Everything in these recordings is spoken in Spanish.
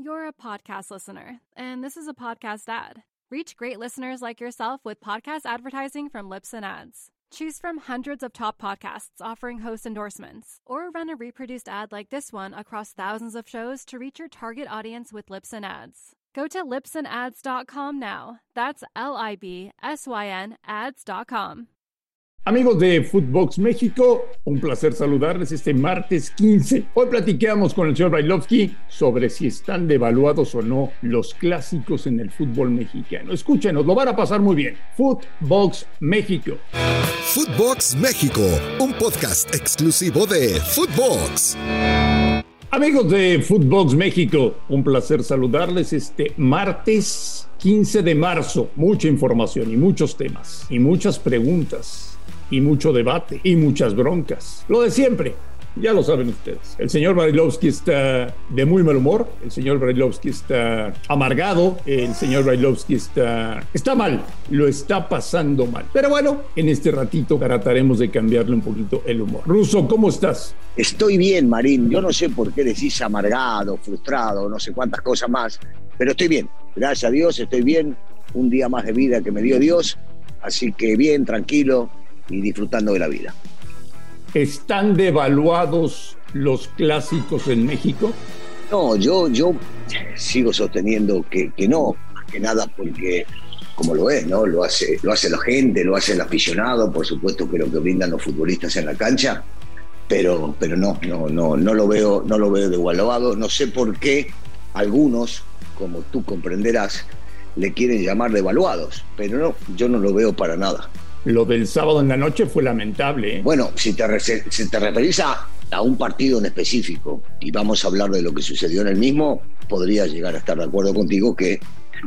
You're a podcast listener, and this is a podcast ad. Reach great listeners like yourself with podcast advertising from Lips and Ads. Choose from hundreds of top podcasts offering host endorsements, or run a reproduced ad like this one across thousands of shows to reach your target audience with Lips and Ads. Go to lipsandads.com now. That's L I B S Y N ads.com. Amigos de Footbox México, un placer saludarles este martes 15. Hoy platicamos con el señor Bailovsky sobre si están devaluados o no los clásicos en el fútbol mexicano. Escúchenos, lo van a pasar muy bien. Footbox México. Footbox México, un podcast exclusivo de Footbox. Amigos de Footbox México, un placer saludarles este martes 15 de marzo. Mucha información y muchos temas y muchas preguntas y mucho debate y muchas broncas. Lo de siempre, ya lo saben ustedes. El señor Barilovsky está de muy mal humor, el señor Barilovsky está amargado, el señor Barilovsky está, está mal, lo está pasando mal. Pero bueno, en este ratito trataremos de cambiarle un poquito el humor. Ruso, ¿cómo estás? Estoy bien, Marín. Yo no sé por qué decís amargado, frustrado, no sé cuántas cosas más, pero estoy bien. Gracias a Dios, estoy bien. Un día más de vida que me dio Dios. Así que bien, tranquilo, y disfrutando de la vida. ¿Están devaluados los clásicos en México? No, yo, yo sigo sosteniendo que, que no, más que nada porque como lo es, ¿no? Lo hace, lo hace la gente, lo hace el aficionado, por supuesto que lo que brindan los futbolistas en la cancha, pero, pero no, no, no, no lo veo, no lo veo devaluado. No sé por qué algunos, como tú comprenderás, le quieren llamar devaluados, pero no, yo no lo veo para nada. Lo del sábado en la noche fue lamentable. ¿eh? Bueno, si te, si referís a, un partido en específico y vamos a hablar de lo que sucedió en el mismo, podría llegar a estar de acuerdo contigo que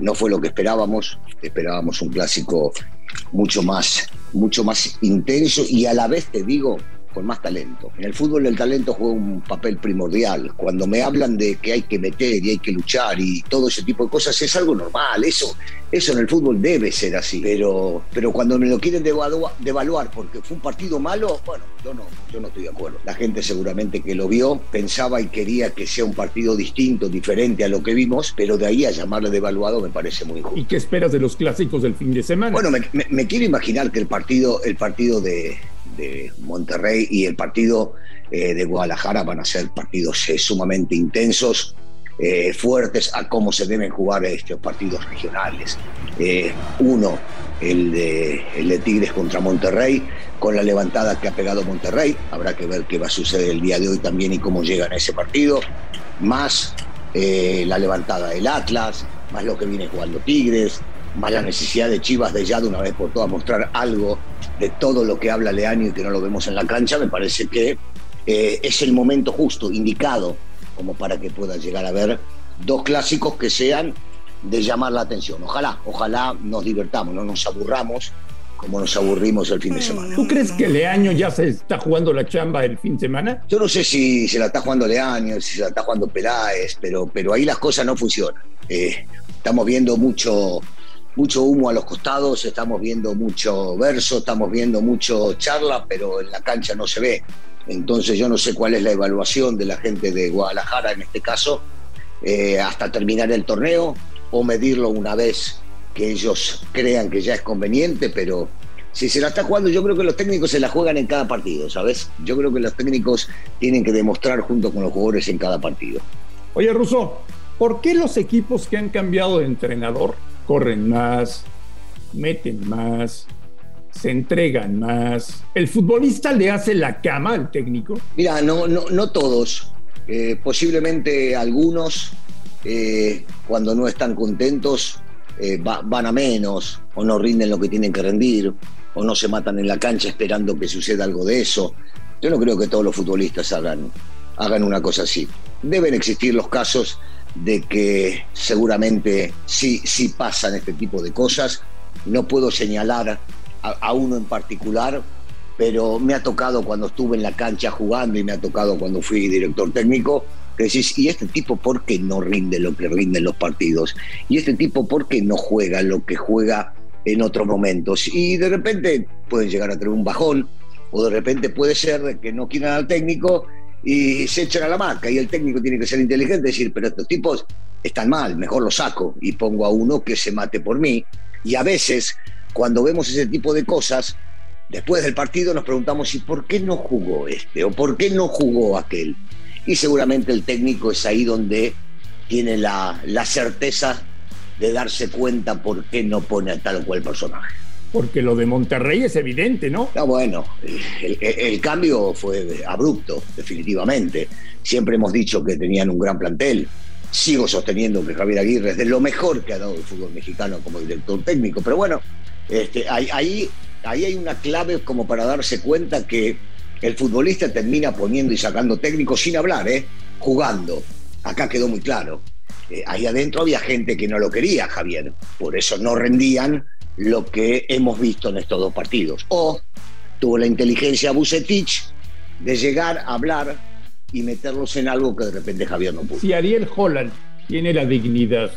no fue lo que esperábamos. Esperábamos un clásico mucho más, mucho más intenso y a la vez te digo, con más talento. En el fútbol el talento juega un papel primordial. Cuando me hablan de que hay que meter y hay que luchar y todo ese tipo de cosas, es algo normal. Eso, eso en el fútbol debe ser así. Pero, pero cuando me lo quieren devaluar, porque fue un partido malo, bueno, yo no, yo no estoy de acuerdo. La gente seguramente que lo vio pensaba y quería que sea un partido distinto, diferente a lo que vimos, pero de ahí a llamarle devaluado me parece muy injusto. ¿Y qué esperas de los clásicos del fin de semana? Bueno, me quiero imaginar que el partido, el partido de, de Monterrey y el partido eh, de Guadalajara van a ser partidos eh, sumamente intensos, eh, fuertes a cómo se deben jugar estos partidos regionales. uno, el de, Tigres contra Monterrey, con la levantada que ha pegado Monterrey. Habrá que ver qué va a suceder el día de hoy también y cómo llegan a ese partido. Más la levantada del Atlas, más lo que viene jugando Tigres, más la necesidad de Chivas de ya de una vez por todas mostrar algo de todo lo que habla Leaño y que no lo vemos en la cancha, me parece que eh, es el momento justo, indicado, como para que pueda llegar a ver dos clásicos que sean de llamar la atención. Ojalá, ojalá nos divertamos, no nos aburramos como nos aburrimos el fin de semana. ¿Tú crees que Leaño ya se está jugando la chamba el fin de semana? Yo no sé si se la está jugando Leaño, si se la está jugando Peláez, pero, pero ahí las cosas no funcionan. Eh, estamos viendo mucho mucho humo a los costados, estamos viendo mucho verso, estamos viendo mucho charla, pero en la cancha no se ve. Entonces yo no sé cuál es la evaluación de la gente de Guadalajara en este caso, eh, hasta terminar el torneo o medirlo una vez que ellos crean que ya es conveniente, pero si se la está jugando, yo creo que los técnicos se la juegan en cada partido, ¿sabes? Yo creo que los técnicos tienen que demostrar junto con los jugadores en cada partido. Oye, Russo, ¿por qué los equipos que han cambiado de entrenador corren más, meten más, se entregan más. ¿El futbolista le hace la cama al técnico? Mira, no, no, no todos. Eh, posiblemente algunos, eh, cuando no están contentos, eh, van a menos, o no rinden lo que tienen que rendir, o no se matan en la cancha esperando que suceda algo de eso. Yo no creo que todos los futbolistas hagan, hagan una cosa así. Deben existir los casos de que seguramente sí, sí pasan este tipo de cosas. No puedo señalar a, uno en particular, pero me ha tocado cuando estuve en la cancha jugando y me ha tocado cuando fui director técnico, que decís, ¿y este tipo por qué no rinde lo que rinden los partidos? ¿Y este tipo por qué no juega lo que juega en otros momentos? Y de repente pueden llegar a tener un bajón, o de repente puede ser que no quieran al técnico y se echan a la marca y el técnico tiene que ser inteligente decir, pero estos tipos están mal, mejor lo saco y pongo a uno que se mate por mí. Y a veces, cuando vemos ese tipo de cosas, después del partido nos preguntamos, ¿y por qué no jugó este? ¿O por qué no jugó aquel? Y seguramente el técnico es ahí donde tiene la, la certeza de darse cuenta por qué no pone a tal o cual personaje. Porque lo de Monterrey es evidente, ¿no? Ah, bueno, el, cambio fue abrupto, definitivamente. Siempre hemos dicho que tenían un gran plantel. Sigo sosteniendo que Javier Aguirre es de lo mejor que ha dado el fútbol mexicano como director técnico. Pero bueno, este, ahí, ahí, hay una clave como para darse cuenta que el futbolista termina poniendo y sacando técnicos sin hablar, ¿eh? jugando. Acá quedó muy claro. Eh, adentro había gente que no lo quería, Javier. Por eso no rendían lo que hemos visto en estos dos partidos. O tuvo la inteligencia Bucetich de llegar a hablar y meterlos en algo que de repente Javier no pudo. Si Ariel Holland tiene la dignidad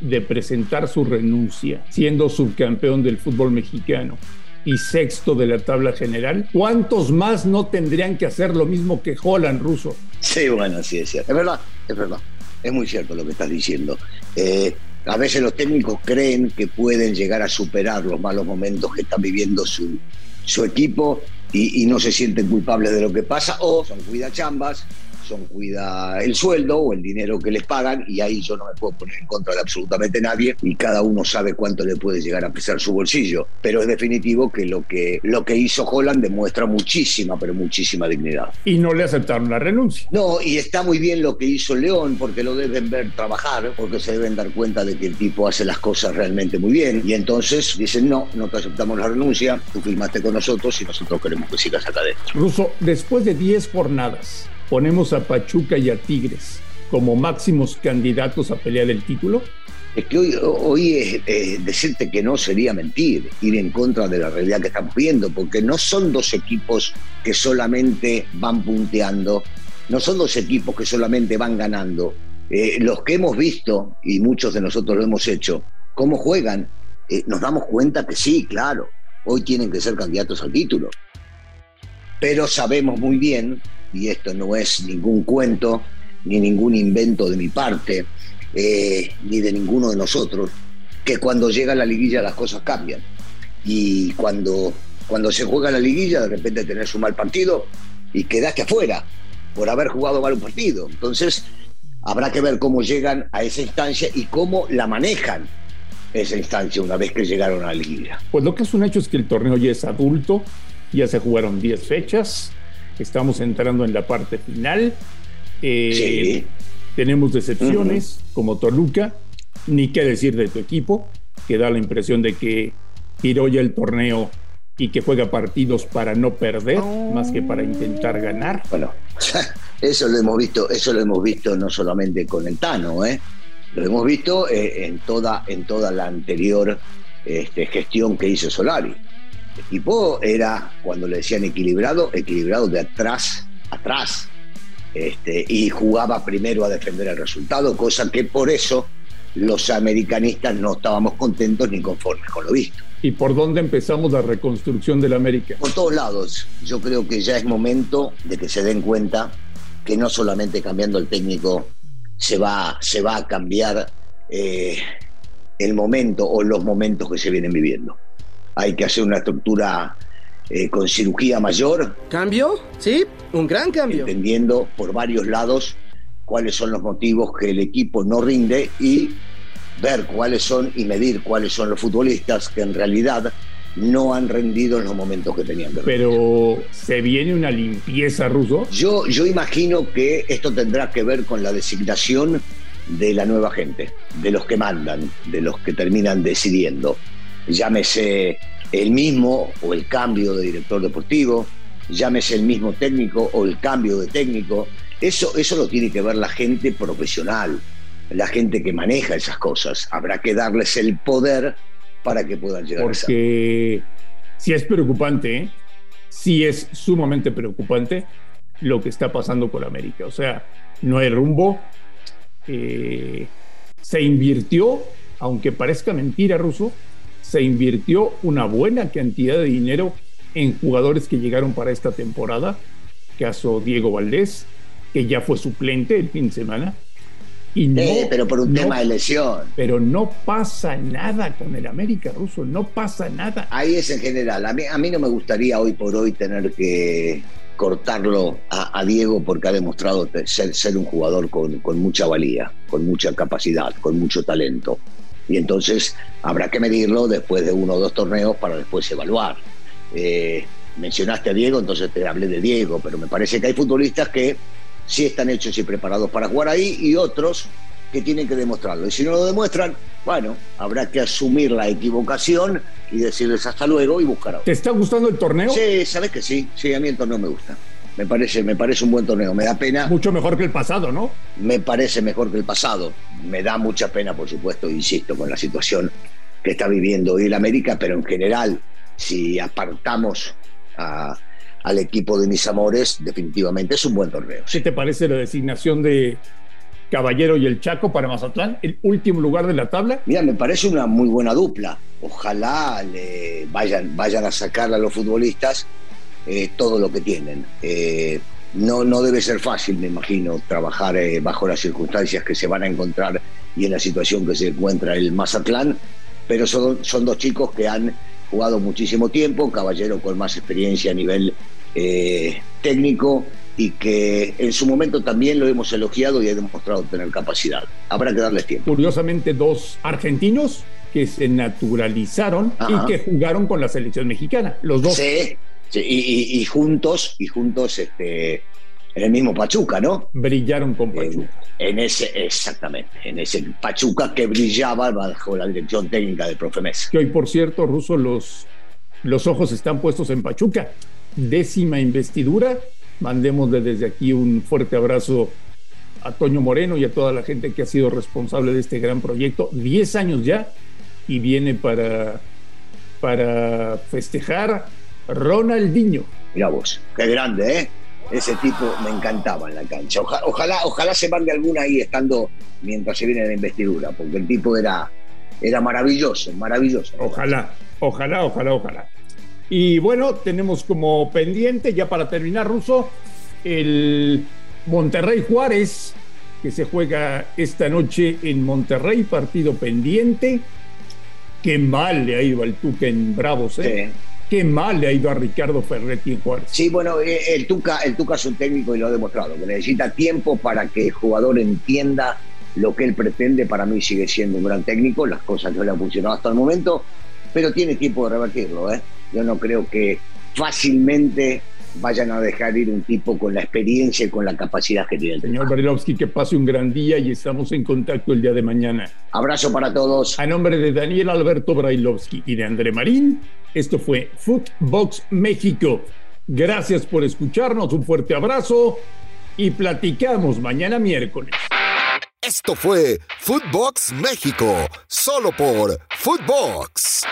de presentar su renuncia siendo subcampeón del fútbol mexicano y sexto de la tabla general, ¿cuántos más no tendrían que hacer lo mismo que Holland, ruso? Sí, bueno, sí, es cierto. Es verdad, es verdad. Es muy cierto lo que estás diciendo. Eh, a veces los técnicos creen que pueden llegar a superar los malos momentos que está viviendo su, equipo y, no se sienten culpables de lo que pasa o son cuidachambas son cuida el sueldo o el dinero que les pagan y ahí yo no me puedo poner en contra de absolutamente nadie y cada uno sabe cuánto le puede llegar a pesar su bolsillo. Pero es definitivo que lo que, lo que hizo Holland demuestra muchísima, pero muchísima dignidad. Y no le aceptaron la renuncia. No, y está muy bien lo que hizo León porque lo deben ver trabajar, porque se deben dar cuenta de que el tipo hace las cosas realmente muy bien y entonces dicen no, no te aceptamos la renuncia, tú firmaste con nosotros y nosotros queremos que sigas acá adentro. Ruso, después de 10 jornadas, ponemos a Pachuca y a Tigres como máximos candidatos a pelear el título? Es que hoy, hoy decirte que no sería mentir, ir en contra de la realidad que estamos viendo, porque no son dos equipos que solamente van punteando, no son dos equipos que solamente van ganando. Eh, los que hemos visto, y muchos de nosotros lo hemos hecho, cómo juegan, eh, nos damos cuenta que sí, claro, hoy tienen que ser candidatos al título. Pero sabemos muy bien y esto no es ningún cuento ni ningún invento de mi parte, eh, ni de ninguno de nosotros, que cuando llega la liguilla las cosas cambian. Y cuando, cuando se juega la liguilla, de repente tenés un mal partido y quedaste afuera por haber jugado mal un partido. Entonces, habrá que ver cómo llegan a esa instancia y cómo la manejan esa instancia una vez que llegaron a la liguilla. Pues lo que es un hecho es que el torneo ya es adulto, ya se jugaron 10 fechas, Estamos entrando en la parte final. Eh, tenemos decepciones como Toluca, ni qué decir de tu equipo, que da la impresión de que tiró ya el torneo y que juega partidos para no perder, más que para intentar ganar. Bueno, eso lo hemos visto, eso lo hemos visto no solamente con el Tano, ¿eh? lo hemos visto eh, en, toda, en toda la anterior este, gestión que hizo Solari. El equipo era, cuando le decían equilibrado, equilibrado de atrás, atrás. Este, y jugaba primero a defender el resultado, cosa que por eso los americanistas no estábamos contentos ni conformes con lo visto. ¿Y por dónde empezamos la reconstrucción del América? Por todos lados. Yo creo que ya es momento de que se den cuenta que no solamente cambiando el técnico se va, se va a cambiar eh, el momento o los momentos que se vienen viviendo hay que hacer una estructura eh, con cirugía mayor. ¿Cambio? Sí, un gran cambio. Entendiendo por varios lados cuáles son los motivos que el equipo no rinde y ver cuáles son y medir cuáles son los futbolistas que en realidad no han rendido en los momentos que tenían que Pero se viene una limpieza ruso. Yo, yo imagino que esto tendrá que ver con la designación de la nueva gente, de los que mandan, de los que terminan decidiendo llámese el mismo o el cambio de director deportivo, llámese el mismo técnico o el cambio de técnico. Eso, eso lo tiene que ver la gente profesional, la gente que maneja esas cosas. Habrá que darles el poder para que puedan llegar Porque a Porque si es preocupante, ¿eh? si es sumamente preocupante lo que está pasando con América. O sea, no hay rumbo. Eh, se invirtió, aunque parezca mentira, Ruso, se invirtió una buena cantidad de dinero en jugadores que llegaron para esta temporada, caso Diego Valdés, que ya fue suplente el fin de semana, Y no, pero por un no- tema de lesión. Pero no pasa nada con el América ruso, no pasa nada. Ahí es en general. A mí, a mí no me gustaría hoy por hoy tener que cortarlo a, a Diego porque ha demostrado ser, ser un jugador con, con mucha valía, con mucha capacidad, con mucho talento. Y entonces habrá que medirlo después de uno o dos torneos para después evaluar. Eh, mencionaste a Diego, entonces te hablé de Diego, pero me parece que hay futbolistas que sí están hechos y preparados para jugar ahí y otros que tienen que demostrarlo. Y si no lo demuestran, bueno, habrá que asumir la equivocación y decirles hasta luego y buscar a otro. ¿Te está gustando el torneo? Sí, sabes que sí, sí, a mí el torneo me gusta. Me parece, me parece un buen torneo. Me da pena, Mucho mejor que el pasado, ¿no? me parece mejor que el pasado. Me da mucha pena, por supuesto, insisto, con la situación que está viviendo hoy el América, pero en general, si apartamos a- al equipo de mis amores, definitivamente es un buen torneo. ¿Qué te parece la designación de Caballero y el Chaco para Mazatlán? El último lugar de la tabla. Mira, me parece una muy buena dupla. Ojalá le vayan, vayan a sacarle a los futbolistas eh, todo lo que tienen. Eh, no, no debe ser fácil, me imagino, trabajar eh, bajo las circunstancias que se van a encontrar y en la situación que se encuentra el Mazatlán, pero son, son dos chicos que han jugado muchísimo tiempo, Caballero con más experiencia a nivel técnico y que en su momento también lo hemos elogiado y ha demostrado tener capacidad. Habrá que darles tiempo. Curiosamente, dos argentinos que se naturalizaron Ajá. y que jugaron con la selección mexicana. Los dos. Sí, sí, y, y- y juntos, y juntos este, en el mismo Pachuca, ¿no? brillaron con Pachuca. en ese, exactamente, en ese Pachuca que brillaba bajo la dirección técnica del profe Mesa. Que hoy, por cierto, Ruso, los, los ojos están puestos en Pachuca. Décima investidura. Mandémosle desde aquí un fuerte abrazo a Toño Moreno y a toda la gente que ha sido responsable de este gran proyecto. Diez años ya y viene para, para festejar Ronaldinho. Mira vos, qué grande, ¿eh? Ese tipo me encantaba en la cancha. Oja- ojalá, ojalá se mande alguna ahí estando mientras se viene la investidura, porque el tipo era, era maravilloso, maravilloso. Ojalá, ojalá, ojalá, ojalá. Y bueno, tenemos como pendiente, ya para terminar, Ruso, el Monterrey Juárez, que se juega esta noche en Monterrey, partido pendiente. Qué mal le ha ido al Tuca en Bravos, ¿eh? Sí. Qué mal le ha ido a Ricardo Ferretti en Juárez. Sí, bueno, eh, el Tuca, el Tuca es un técnico y lo ha demostrado, que necesita tiempo para que el jugador entienda lo que él pretende. Para mí sigue siendo un gran técnico, las cosas no le han funcionado hasta el momento, pero tiene tiempo de revertirlo. ¿eh? Yo no creo que fácilmente vayan a dejar ir un tipo con la experiencia y con la capacidad que tiene el Señor. Barilovsky, que pase un gran día y estamos en contacto el día de mañana. Abrazo para todos. A nombre de Daniel Alberto Brailovsky y de André Marín, esto fue Footbox México. Gracias por escucharnos, un fuerte abrazo y platicamos mañana miércoles. Esto fue Footbox México, solo por Footbox.